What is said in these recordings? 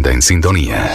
presenta en sintonía.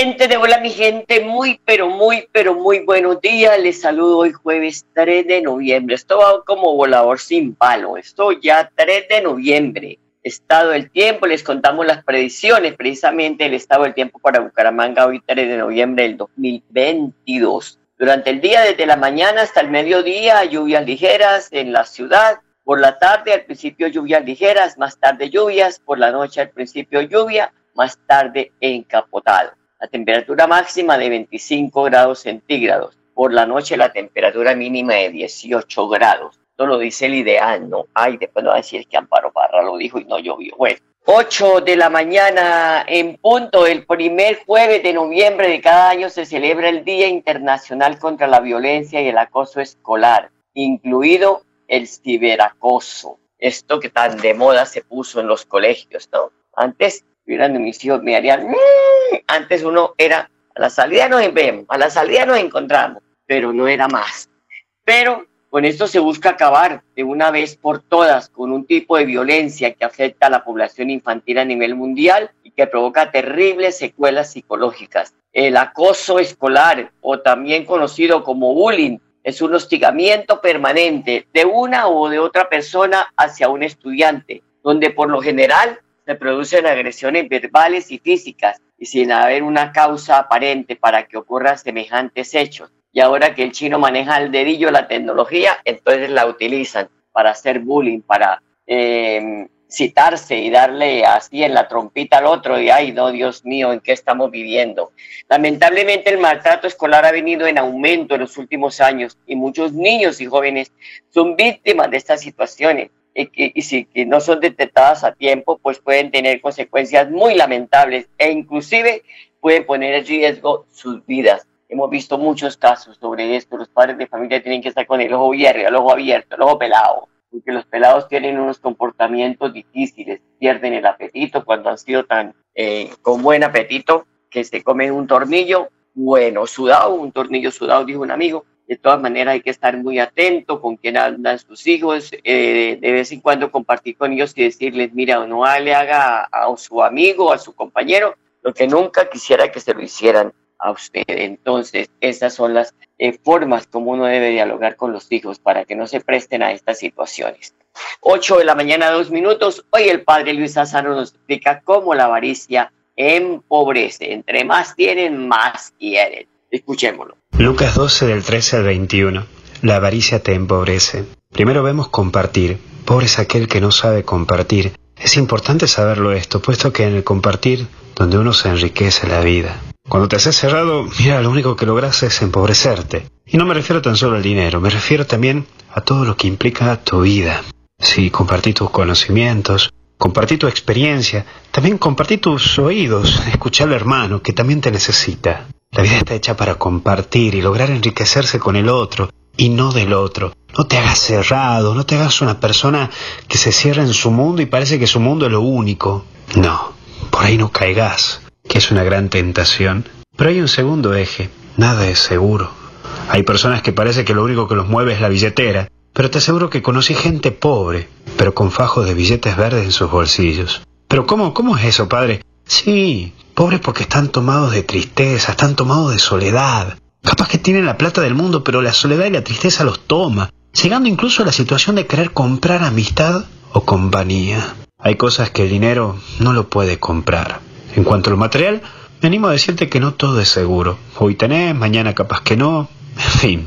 Oyente de Hola mi gente, muy pero muy pero muy buenos días. Les saludo hoy jueves 3 de noviembre. Esto va como volador sin palo. Esto ya 3 de noviembre. Estado del tiempo, les contamos las predicciones, precisamente el estado del tiempo para Bucaramanga hoy 3 de noviembre del 2022. Durante el día, desde la mañana hasta el mediodía, lluvias ligeras en la ciudad. Por la tarde, al principio lluvias ligeras, más tarde lluvias. Por la noche, al principio lluvia, más tarde encapotado. La temperatura máxima de 25 grados centígrados. Por la noche la temperatura mínima de 18 grados. Esto lo dice el ideal, ¿no? Ay, después no va a decir que Amparo Parra lo dijo y no llovió. Bueno, 8 de la mañana en punto, el primer jueves de noviembre de cada año se celebra el Día Internacional contra la Violencia y el Acoso Escolar, incluido el ciberacoso. Esto que tan de moda se puso en los colegios, ¿no? Antes, hubieran mis me harían, antes uno era, a la salida nos vemos, a la salida nos encontramos, pero no era más. Pero con esto se busca acabar de una vez por todas con un tipo de violencia que afecta a la población infantil a nivel mundial y que provoca terribles secuelas psicológicas. El acoso escolar, o también conocido como bullying, es un hostigamiento permanente de una o de otra persona hacia un estudiante, donde por lo general se producen agresiones verbales y físicas y sin haber una causa aparente para que ocurran semejantes hechos. Y ahora que el chino maneja al dedillo la tecnología, entonces la utilizan para hacer bullying, para eh, citarse y darle así en la trompita al otro y ay, no, Dios mío, ¿en qué estamos viviendo? Lamentablemente el maltrato escolar ha venido en aumento en los últimos años y muchos niños y jóvenes son víctimas de estas situaciones y, si que no son detectadas a tiempo, pues pueden tener consecuencias muy lamentables e inclusive pueden poner en riesgo sus vidas. Hemos visto muchos casos sobre esto. Los padres de familia tienen que estar con el ojo abierto, el ojo abierto, ojo pelado, porque los pelados tienen unos comportamientos difíciles, pierden el apetito cuando han sido tan eh, con buen apetito que se comen un tornillo, bueno, sudado, un tornillo sudado, dijo un amigo. De todas maneras hay que estar muy atento con quién andan sus hijos, eh, de vez en cuando compartir con ellos y decirles, mira, no le haga a, su amigo, a su compañero, lo que nunca quisiera que se lo hicieran a usted. Entonces, esas son las eh, formas como uno debe dialogar con los hijos para que no se presten a estas situaciones. 8 de la mañana, dos minutos. Hoy el padre Luis Azaro nos explica cómo la avaricia empobrece. Entre más tienen, más quieren. Escuchémoslo. Lucas 12 del 13 al 21. La avaricia te empobrece. Primero vemos compartir. Pobre es aquel que no sabe compartir. Es importante saberlo esto, puesto que en el compartir donde uno se enriquece la vida. Cuando te haces cerrado, mira, lo único que logras es empobrecerte. Y no me refiero tan solo al dinero, me refiero también a todo lo que implica tu vida. Sí, compartí tus conocimientos, compartí tu experiencia, también compartí tus oídos, escuchar al hermano que también te necesita. La vida está hecha para compartir y lograr enriquecerse con el otro y no del otro. No te hagas cerrado, no te hagas una persona que se cierra en su mundo y parece que su mundo es lo único. No, por ahí no caigas, que es una gran tentación. Pero hay un segundo eje, nada es seguro. Hay personas que parece que lo único que los mueve es la billetera, pero te aseguro que conocí gente pobre, pero con fajos de billetes verdes en sus bolsillos. Pero ¿cómo, cómo es eso, padre? Sí, pobres porque están tomados de tristeza, están tomados de soledad. Capaz que tienen la plata del mundo, pero la soledad y la tristeza los toma, llegando incluso a la situación de querer comprar amistad o compañía. Hay cosas que el dinero no lo puede comprar. En cuanto a lo material, me animo a decirte que no todo es seguro. Hoy tenés, mañana capaz que no. fin,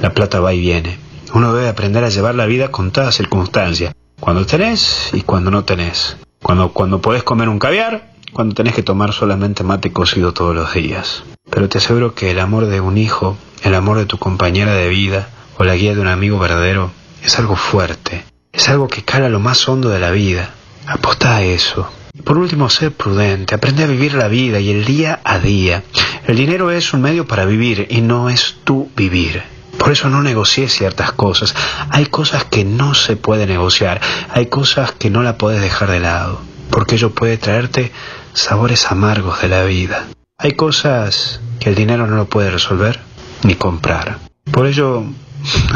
la plata va y viene. Uno debe aprender a llevar la vida con todas circunstancias, cuando tenés y cuando no tenés. Cuando, cuando podés comer un caviar, cuando tenés que tomar solamente mate cocido todos los días. Pero te aseguro que el amor de un hijo, el amor de tu compañera de vida o la guía de un amigo verdadero es algo fuerte, es algo que cala lo más hondo de la vida. Aposta a eso. Por último, ser prudente, aprende a vivir la vida y el día a día. El dinero es un medio para vivir y no es tu vivir. Por eso no negocies ciertas cosas. Hay cosas que no se puede negociar, hay cosas que no la puedes dejar de lado, porque ello puede traerte sabores amargos de la vida. Hay cosas que el dinero no lo puede resolver ni comprar. Por ello,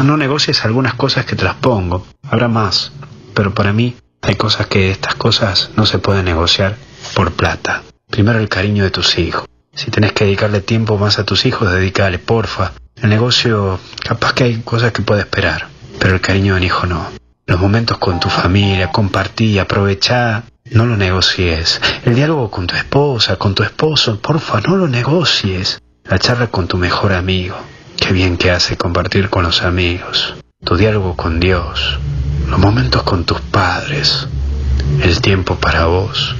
no negocies algunas cosas que te las pongo. Habrá más, pero para mí hay cosas que estas cosas no se pueden negociar por plata. Primero el cariño de tus hijos. Si tenés que dedicarle tiempo más a tus hijos, dedícale, porfa. El negocio, capaz que hay cosas que puede esperar, pero el cariño de un hijo no. Los momentos con tu familia, compartí, aprovechá, no lo negocies. El diálogo con tu esposa, con tu esposo, porfa, no lo negocies. La charla con tu mejor amigo. Qué bien que hace compartir con los amigos. Tu diálogo con Dios. Los momentos con tus padres. El tiempo para vos.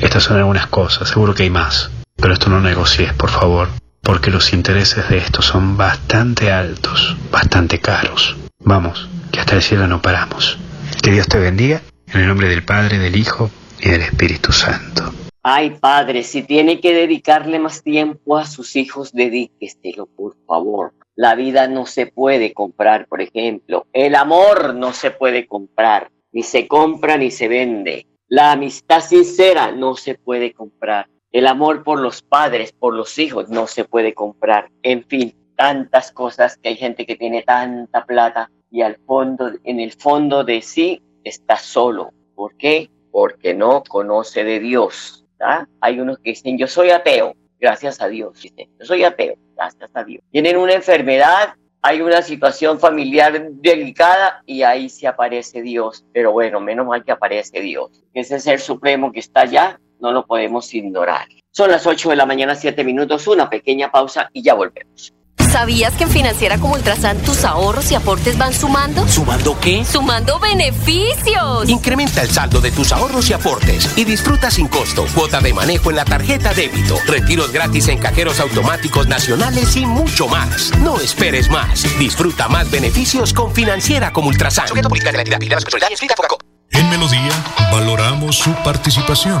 Estas son algunas cosas, seguro que hay más. Pero esto no negocies, por favor, porque los intereses de esto son bastante altos, bastante caros. Vamos, que hasta el cielo no paramos. Que Dios te bendiga en el nombre del Padre, del Hijo y del Espíritu Santo. Ay, padre, si tiene que dedicarle más tiempo a sus hijos, dedíqueselo, por favor. La vida no se puede comprar, por ejemplo. El amor no se puede comprar. Ni se compra ni se vende. La amistad sincera no se puede comprar. El amor por los padres, por los hijos, no se puede comprar. En fin, tantas cosas que hay gente que tiene tanta plata y al fondo, en el fondo de sí está solo. ¿Por qué? Porque no conoce de Dios. Hay unos que dicen, yo soy ateo, gracias a Dios. Dicen, yo soy ateo, gracias a Dios. Tienen una enfermedad, hay una situación familiar delicada y ahí se aparece Dios. Pero bueno, menos mal que aparece Dios. Ese ser supremo que está allá, no lo podemos ignorar. Son las 8 de la mañana, 7 minutos, una pequeña pausa y ya volvemos. ¿Sabías que en Financiera como Ultrasan tus ahorros y aportes van sumando? ¿Sumando qué? ¡Sumando beneficios! Incrementa el saldo de tus ahorros y aportes y disfruta sin costo cuota de manejo en la tarjeta débito, retiros gratis en cajeros automáticos nacionales y mucho más. No esperes más. Disfruta más beneficios con Financiera como Ultrasan. En Melodía valoramos su participación.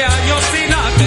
Este año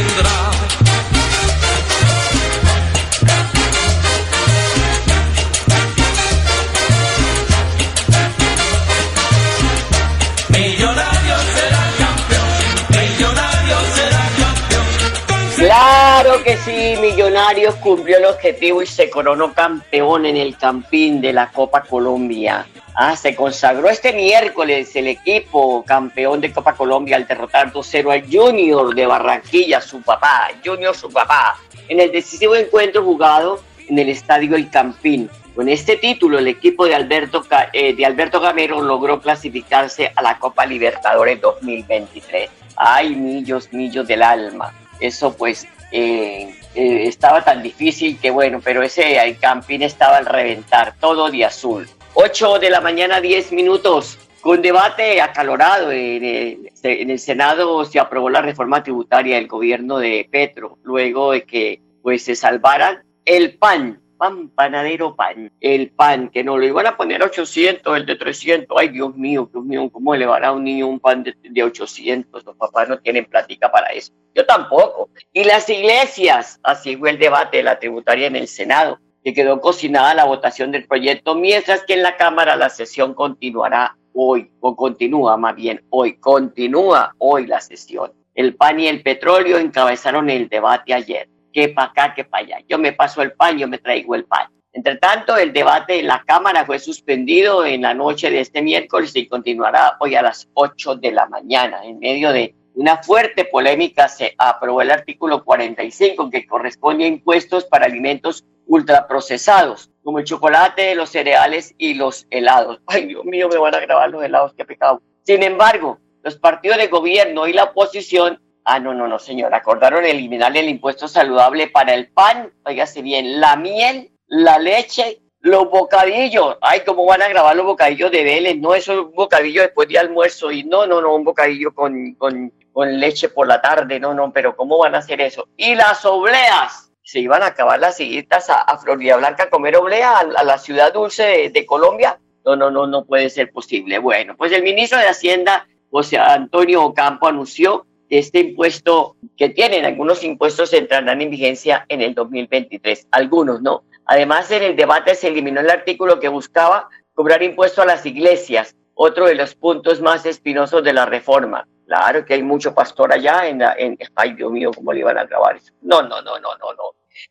Cumplió el objetivo y se coronó campeón en el Campín de la Copa Colombia. Ah, se consagró este miércoles el equipo campeón de Copa Colombia al derrotar 2-0 al Junior de Barranquilla, su papá, Junior su papá, en el decisivo encuentro jugado en el estadio El Campín. Con este título, el equipo de Alberto, eh, de Alberto Gamero logró clasificarse a la Copa Libertadores 2023. Ay, millos, millos del alma. Eso pues eh, eh, estaba tan difícil que bueno, pero ese el campín estaba al reventar, todo de azul. 8 de la mañana, 10 minutos, con debate acalorado en el, en el Senado se aprobó la reforma tributaria del gobierno de Petro, luego de que pues se salvaran el PAN, pan, panadero pan, el pan, que no lo iban a poner a 800, el de 300, ay Dios mío, Dios mío, ¿cómo le a un niño un pan de, de 800? Los papás no tienen plática para eso. Yo tampoco. Y las iglesias, así fue el debate de la tributaria en el Senado, que quedó cocinada la votación del proyecto, mientras que en la Cámara la sesión continuará hoy, o continúa más bien hoy, continúa hoy la sesión. El pan y el petróleo encabezaron el debate ayer que para acá, que para allá. Yo me paso el pan, yo me traigo el pan. Entre tanto, el debate en la Cámara fue suspendido en la noche de este miércoles y continuará hoy a las 8 de la mañana. En medio de una fuerte polémica se aprobó el artículo 45 que corresponde a impuestos para alimentos ultraprocesados, como el chocolate, los cereales y los helados. Ay, Dios mío, me van a grabar los helados, qué pecado. Sin embargo, los partidos de gobierno y la oposición Ah, no, no, no, señor. Acordaron eliminar el impuesto saludable para el pan, oígase bien, la miel, la leche, los bocadillos. Ay, ¿cómo van a grabar los bocadillos de Vélez? No, eso es un bocadillo después de almuerzo. Y no, no, no, un bocadillo con, con, con leche por la tarde. No, no, pero ¿cómo van a hacer eso? Y las obleas. Se iban a acabar las siguientes a, a Florida Blanca a comer oblea a, la ciudad dulce de, de Colombia. No, no, no, no puede ser posible. Bueno, pues el ministro de Hacienda, José Antonio Ocampo, anunció este impuesto que tienen, algunos impuestos entrarán en vigencia en el 2023, algunos no. Además, en el debate se eliminó el artículo que buscaba cobrar impuesto a las iglesias, otro de los puntos más espinosos de la reforma. Claro que hay mucho pastor allá en, la, ay Dios mío, ¿cómo le iban a grabar eso? No, no, no, no, no, no.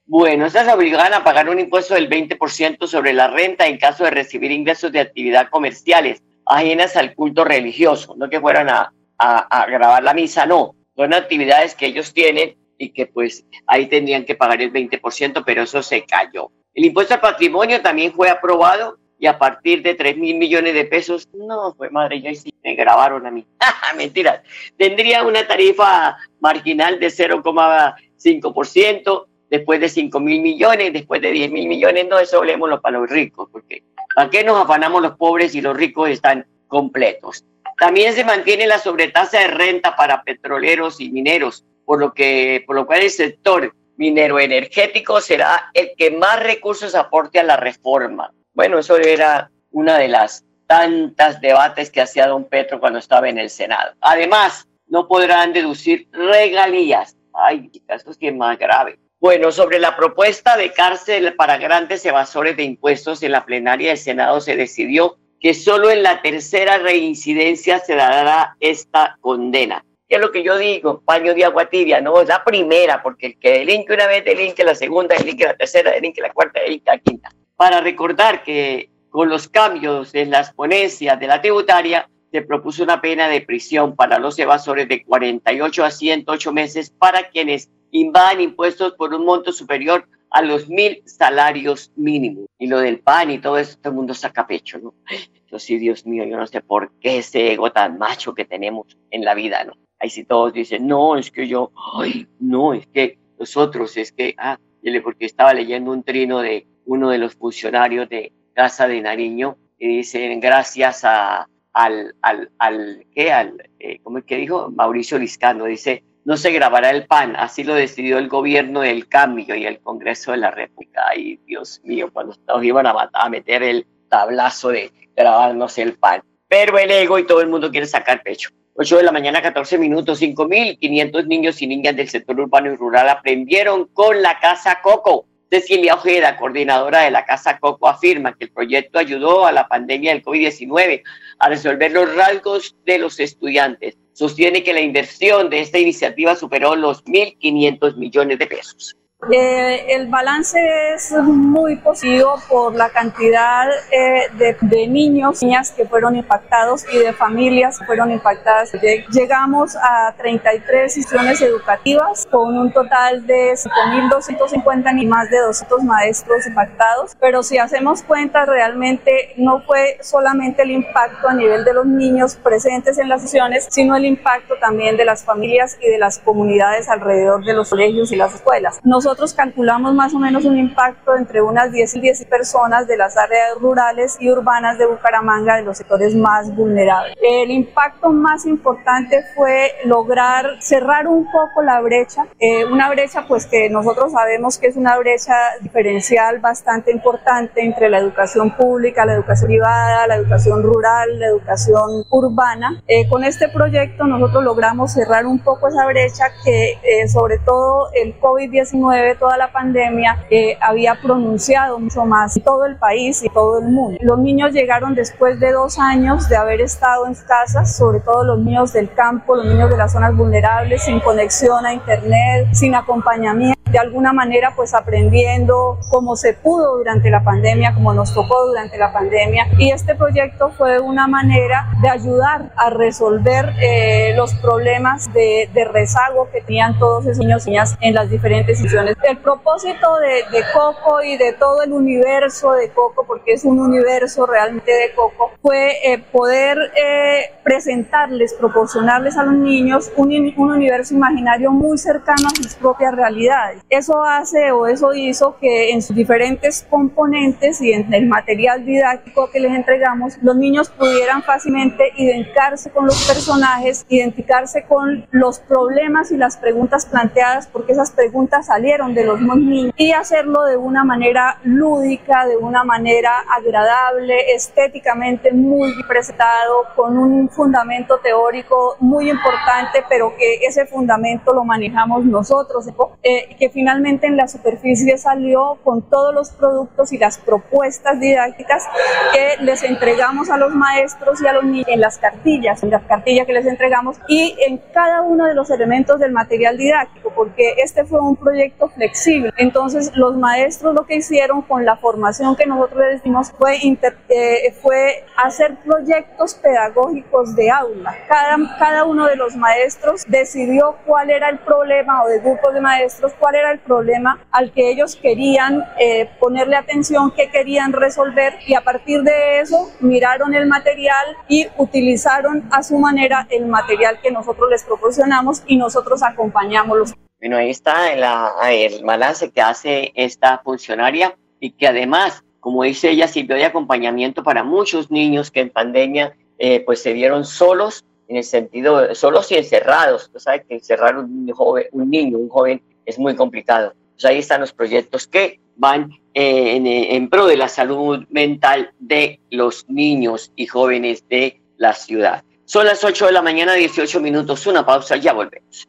Bueno, estas obligan a pagar un impuesto del 20% sobre la renta en caso de recibir ingresos de actividad comerciales ajenas al culto religioso, no que fueran a, a, grabar la misa, no. Son actividades que ellos tienen y que pues ahí tendrían que pagar el 20%, pero eso se cayó. El impuesto al patrimonio también fue aprobado y a partir de 3 mil millones de pesos, no, fue madre, ya sí me grabaron a mí. Mentira. Tendría una tarifa marginal de 0,5%, después de 5 mil millones, después de 10 mil millones, no, eso hablemoslo para los ricos, porque ¿a qué nos afanamos los pobres y los ricos están completos? También se mantiene la sobretasa de renta para petroleros y mineros, por lo, que, por lo cual el sector minero energético será el que más recursos aporte a la reforma. Bueno, eso era una de las tantas debates que hacía don Petro cuando estaba en el Senado. Además, no podrán deducir regalías. Ay, esto es más grave. Bueno, sobre la propuesta de cárcel para grandes evasores de impuestos en la plenaria del Senado se decidió que solo en la tercera reincidencia se dará esta condena. ¿Qué es lo que yo digo? Paño de agua tibia, no, es la primera, porque el que delinque una vez delinque la segunda, delinque la tercera, delinque la cuarta, delinque la quinta. Para recordar que con los cambios en las ponencias de la tributaria, se propuso una pena de prisión para los evasores de 48 a 108 meses para quienes invadan impuestos por un monto superior a los mil salarios mínimos. Y lo del pan y todo eso, todo el mundo saca pecho, ¿no? Yo sí, Dios mío, yo no sé por qué ese ego tan macho que tenemos en la vida, ¿no? Ahí sí todos dicen, no, es que yo, ay, no, es que nosotros, es que, ah, porque estaba leyendo un trino de uno de los funcionarios de Casa de Nariño y dicen, gracias a, al, al, al, ¿qué? Al, eh, ¿cómo es que dijo? Mauricio Liscano, dice, no se grabará el PAN, así lo decidió el gobierno del cambio y el Congreso de la República. Ay, Dios mío, cuando nos iban a, matar, a meter el tablazo de grabarnos el PAN. Pero el ego y todo el mundo quiere sacar pecho. 8 de la mañana, 14 minutos, 5.500 niños y niñas del sector urbano y rural aprendieron con la Casa Coco. Cecilia Ojeda, coordinadora de la Casa Coco, afirma que el proyecto ayudó a la pandemia del COVID-19 a resolver los rasgos de los estudiantes. Sostiene que la inversión de esta iniciativa superó los 1.500 millones de pesos. Eh, el balance es muy positivo por la cantidad eh, de, de, niños, niñas que fueron impactados y de familias que fueron impactadas. Llegamos a 33 instituciones educativas con un total de 5.250 ni más de 200 maestros impactados, pero si hacemos cuenta realmente no fue solamente el impacto a nivel de los niños presentes en las sesiones, sino el impacto también de las familias y de las comunidades alrededor de los colegios y las escuelas. Calculamos más o menos un impacto entre unas 10 y 10 personas de las áreas rurales y urbanas de Bucaramanga, de los sectores más vulnerables. El impacto más importante fue lograr cerrar un poco la brecha, eh, una brecha pues que nosotros sabemos que es una brecha diferencial bastante importante entre la educación pública, la educación privada, la educación rural, la educación urbana. Eh, con este proyecto nosotros logramos cerrar un poco esa brecha que eh, sobre todo el COVID-19, toda la pandemia, eh, había pronunciado mucho más todo el país y todo el mundo. Los niños llegaron después de dos años de haber estado en casas, sobre todo los niños del campo, los niños de las zonas vulnerables, sin conexión a internet, sin acompañamiento de alguna manera pues aprendiendo como se pudo durante la pandemia, como nos tocó durante la pandemia. Y este proyecto fue una manera de ayudar a resolver eh, los problemas de, de, rezago que tenían todos esos niños y niñas en las diferentes instituciones. El propósito de, de, Coco y de todo el universo de Coco, porque es un universo realmente de Coco, fue eh, poder eh, presentarles, proporcionarles a los niños un, un universo imaginario muy cercano a sus propias realidades. Eso hace o eso hizo que en sus diferentes componentes y en el material didáctico que les entregamos, los niños pudieran fácilmente identificarse con los personajes, identificarse con los problemas y las preguntas planteadas, porque esas preguntas salieron de los niños, y hacerlo de una manera lúdica, de una manera agradable, estéticamente muy presentado, con un fundamento teórico muy importante, pero que ese fundamento lo manejamos nosotros, eh, que finalmente en la superficie salió con todos los productos y las propuestas didácticas que les entregamos a los maestros y a los niños en las cartillas, en las cartillas que les entregamos y en cada uno de los elementos del material didáctico, porque este fue un proyecto flexible. Entonces los maestros lo que hicieron con la formación que nosotros les dimos fue, eh, fue hacer proyectos pedagógicos de aula. Cada, cada uno de los maestros decidió cuál era el problema o de grupos de maestros, cuál era el problema al que ellos querían eh, ponerle atención, que querían resolver y a partir de eso miraron el material y utilizaron a su manera el material que nosotros les proporcionamos y nosotros acompañamos los. Bueno, ahí está el balance que hace esta funcionaria y que además, como dice ella, sirvió de acompañamiento para muchos niños que en pandemia eh, pues se vieron solos en el sentido, solos y encerrados. Tú sabes que encerrar un, joven, un niño, un joven es muy complicado. Pues ahí están los proyectos que van eh, en, en, pro de la salud mental de los niños y jóvenes de la ciudad. Son las 8 de la mañana, 18 minutos, una pausa, ya volvemos.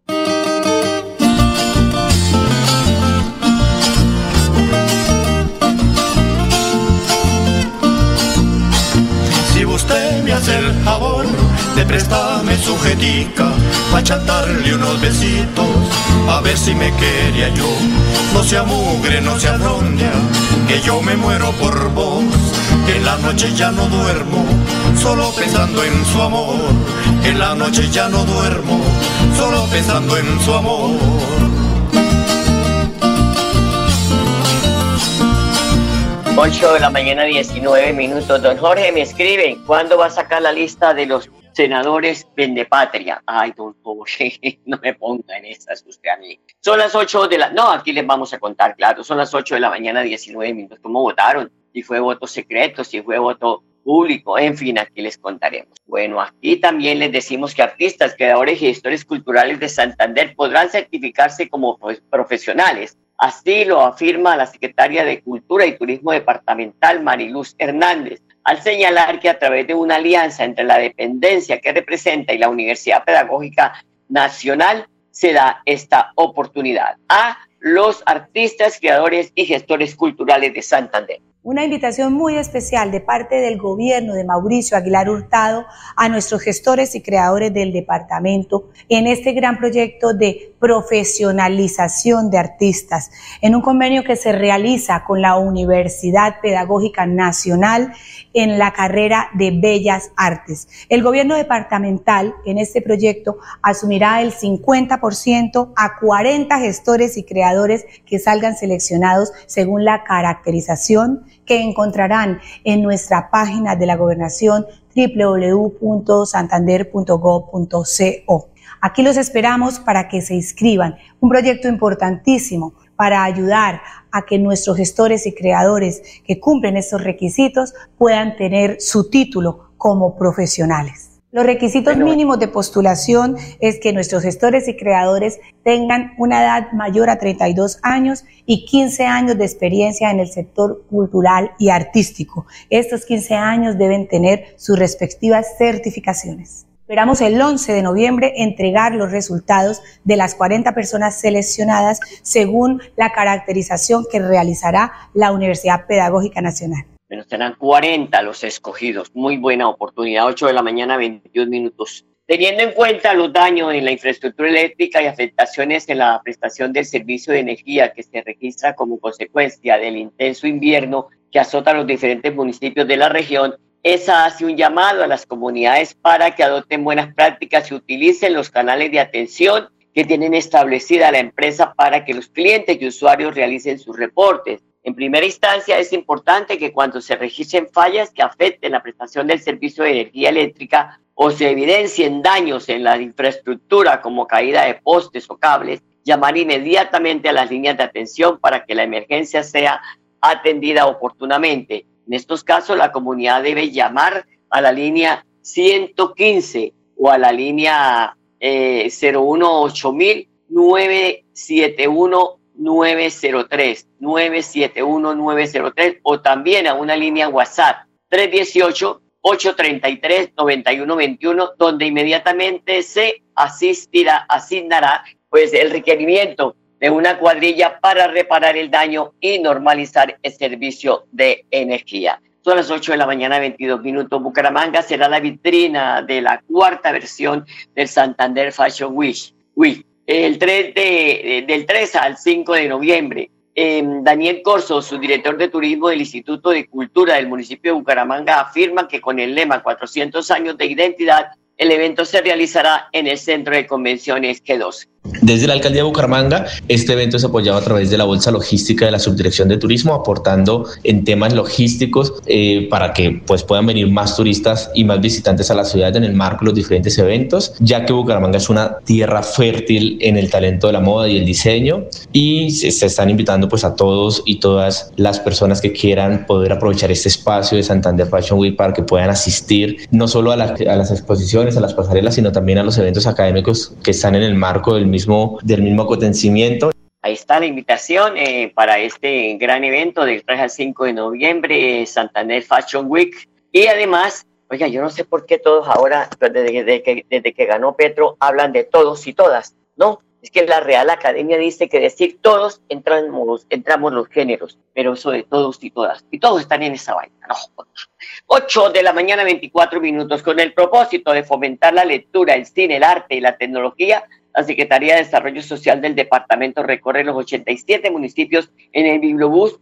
Fogacop. el favor. De prestarme sujetica pa' chantarle unos besitos. A ver si me quería yo. No sea mugre, no sea rondia que yo me muero por vos. Que en la noche ya no duermo solo pensando en su amor. Que en la noche ya no duermo solo pensando en su amor 8 de la mañana, 19 minutos. Don Jorge me escribe, ¿cuándo va a sacar la lista de los senadores Vendepatria? Ay, don Jorge, no me ponga en esas usted a mí. Son las 8 de la... No, aquí les vamos a contar, claro. Son las 8 de la mañana, 19 minutos. ¿Cómo votaron? Si fue voto secreto, si fue voto público, en fin, aquí les contaremos. Bueno, aquí también les decimos que artistas, creadores y gestores culturales de Santander podrán certificarse como profesionales Así lo afirma la secretaria de Cultura y Turismo Departamental, Mariluz Hernández. al señalar que a través de una alianza entre la dependencia que representa y la Universidad Pedagógica Nacional se da esta oportunidad a los artistas, creadores y gestores culturales de Santander. Una invitación muy especial de parte del gobierno de Mauricio Aguilar Hurtado a nuestros gestores y creadores del departamento en este gran proyecto de profesionalización de artistas, en un convenio que se realiza con la Universidad Pedagógica Nacional en la carrera de Bellas Artes. El gobierno departamental en este proyecto asumirá el 50% a 40 gestores y creadores que salgan seleccionados según la caracterización que encontrarán en nuestra página de la gobernación www.santander.gov.co. Aquí los esperamos para que se inscriban. Un proyecto importantísimo para ayudar a que nuestros gestores y creadores que cumplen estos requisitos puedan tener su título como profesionales. Los requisitos mínimos de postulación es que nuestros gestores y creadores tengan una edad mayor a 32 años y 15 años de experiencia en el sector cultural y artístico. Estos 15 años deben tener sus respectivas certificaciones. Esperamos el 11 de noviembre entregar los resultados de las 40 personas seleccionadas según la caracterización que realizará la Universidad Pedagógica Nacional. Bueno, serán 40 los escogidos. Muy buena oportunidad, 8 de la mañana, 21 minutos. Teniendo en cuenta los daños en la infraestructura eléctrica y afectaciones en la prestación del servicio de energía que se registra como consecuencia del intenso invierno que azota los diferentes municipios de la región, esa hace un llamado a las comunidades para que adopten buenas prácticas y utilicen los canales de atención que tienen establecida la empresa para que los clientes y usuarios realicen sus reportes. En primera instancia, es importante que cuando se registren fallas que afecten la prestación del servicio de energía eléctrica o se evidencien daños en la infraestructura como caída de postes o cables, llamar inmediatamente a las líneas de atención para que la emergencia sea atendida oportunamente. En estos casos, la comunidad debe llamar a la línea 115 o a la línea eh, 018000 971 903 971 903 o también a una línea WhatsApp 318 833 9121 donde inmediatamente se asistirá asignará pues el requerimiento de una cuadrilla para reparar el daño y normalizar el servicio de energía. Son las 8 de la mañana, 22 minutos. Bucaramanga será la vitrina de la cuarta versión del Santander Fashion Week. El 3 de, del 3 al 5 de noviembre. Eh, Daniel Corso, su director de turismo del Instituto de Cultura del municipio de Bucaramanga, afirma que con el lema 400 años de identidad, el evento se realizará en el Centro de Convenciones G12. Desde la alcaldía de Bucaramanga, este evento es apoyado a través de la Bolsa Logística de la Subdirección de Turismo, aportando en temas logísticos eh, para que pues, puedan venir más turistas y más visitantes a la ciudad en el marco de los diferentes eventos, ya que Bucaramanga es una tierra fértil en el talento de la moda y el diseño y se, se están invitando pues, a todos y todas las personas que quieran poder aprovechar este espacio de Santander Fashion Week para que puedan asistir no solo a, la, a las exposiciones, a las pasarelas, sino también a los eventos académicos que están en el marco del mismo, del mismo acontecimiento. Ahí está la invitación eh, para este gran evento del 3 al 5 de noviembre, Santander Fashion Week. Y además, oiga, yo no sé por qué todos ahora, desde, desde, que, desde que ganó Petro, hablan de todos y todas. No, es que la Real Academia dice que decir todos entramos, entramos los géneros, pero eso de todos y todas. Y todos están en esa vaina. No. 8 de la mañana, 24 minutos. Con el propósito de fomentar la lectura, el cine, el arte y la tecnología, la Secretaría de Desarrollo Social del departamento recorre los 87 municipios en el Bibliobús,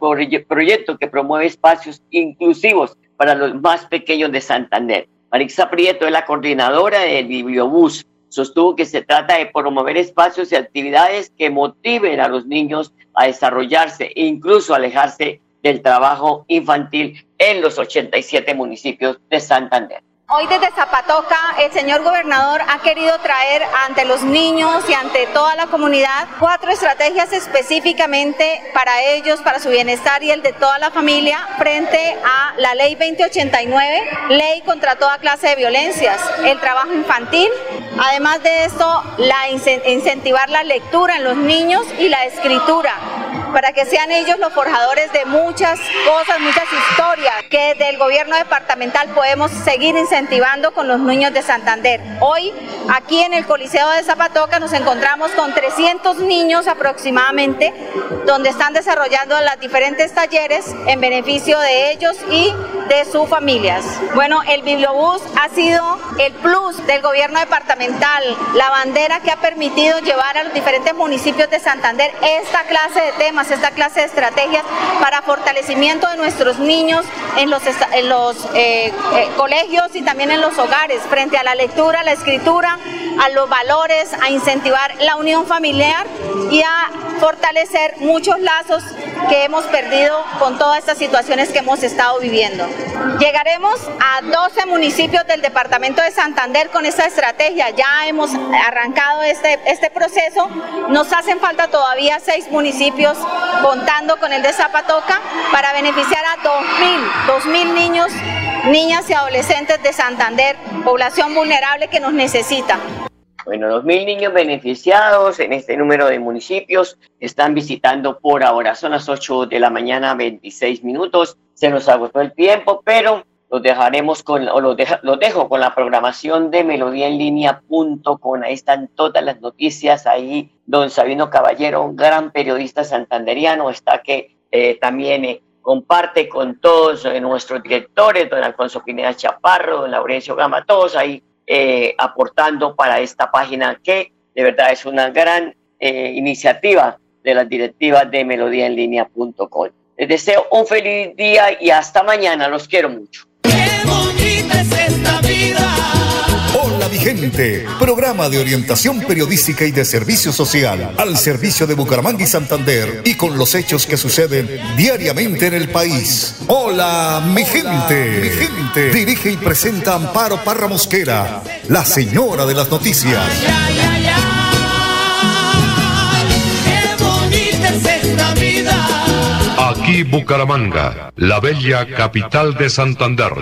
proyecto que promueve espacios inclusivos para los más pequeños de Santander. Marixa Prieto es la coordinadora del Bibliobús. Sostuvo que se trata de promover espacios y actividades que motiven a los niños a desarrollarse e incluso alejarse del trabajo infantil en los 87 municipios de Santander. Hoy desde Zapatoca el señor gobernador ha querido traer ante los niños y ante toda la comunidad cuatro estrategias específicamente para ellos, para su bienestar y el de toda la familia frente a la ley 2089, ley contra toda clase de violencias, el trabajo infantil. Además de esto, la incentivar la lectura en los niños y la escritura para que sean ellos los forjadores de muchas cosas, muchas historias que del gobierno departamental podemos seguir incentivando con los niños de Santander. Hoy, aquí en el Coliseo de Zapatoca, nos encontramos con 300 niños aproximadamente, donde están desarrollando los diferentes talleres en beneficio de ellos y de sus familias. Bueno, el Bibliobús ha sido el plus del gobierno departamental, la bandera que ha permitido llevar a los diferentes municipios de Santander esta clase de temas, esta clase de estrategias para fortalecimiento de nuestros niños en los, en los eh, eh, colegios y también en los hogares, frente a la lectura, la escritura, a los valores, a incentivar la unión familiar y a fortalecer muchos lazos que hemos perdido con todas estas situaciones que hemos estado viviendo. Llegaremos a 12 municipios del departamento de Santander con esta estrategia. Ya hemos arrancado este, este proceso. Nos hacen falta todavía seis municipios contando con el de Zapatoca para beneficiar a 2.000, 2.000 niños, niñas y adolescentes de Santander, población vulnerable que nos necesita. Bueno, 2.000 niños beneficiados en este número de municipios están visitando por ahora. Son las 8 de la mañana, 26 minutos. Se nos agotó el tiempo, pero los dejaremos con, o los, dejo con la programación de melodíaenlínea.com. Ahí están todas las noticias. Ahí don Sabino Caballero, un gran periodista santanderiano, está que eh, también eh, comparte con todos eh, nuestros directores, don Alfonso Pineda Chaparro, don Laurencio Gama, todos ahí eh, aportando para esta página que de verdad es una gran eh, iniciativa de las directivas de melodíaenlínea.com. Les deseo un feliz día y hasta mañana. Los quiero mucho. Gente, programa de orientación periodística y de servicio social al servicio de Bucaramanga y Santander y con los hechos que suceden diariamente en el país. Hola mi gente, mi gente. Dirige y presenta Amparo Parra Mosquera, la señora de las noticias. Aquí Bucaramanga, la bella capital de Santander.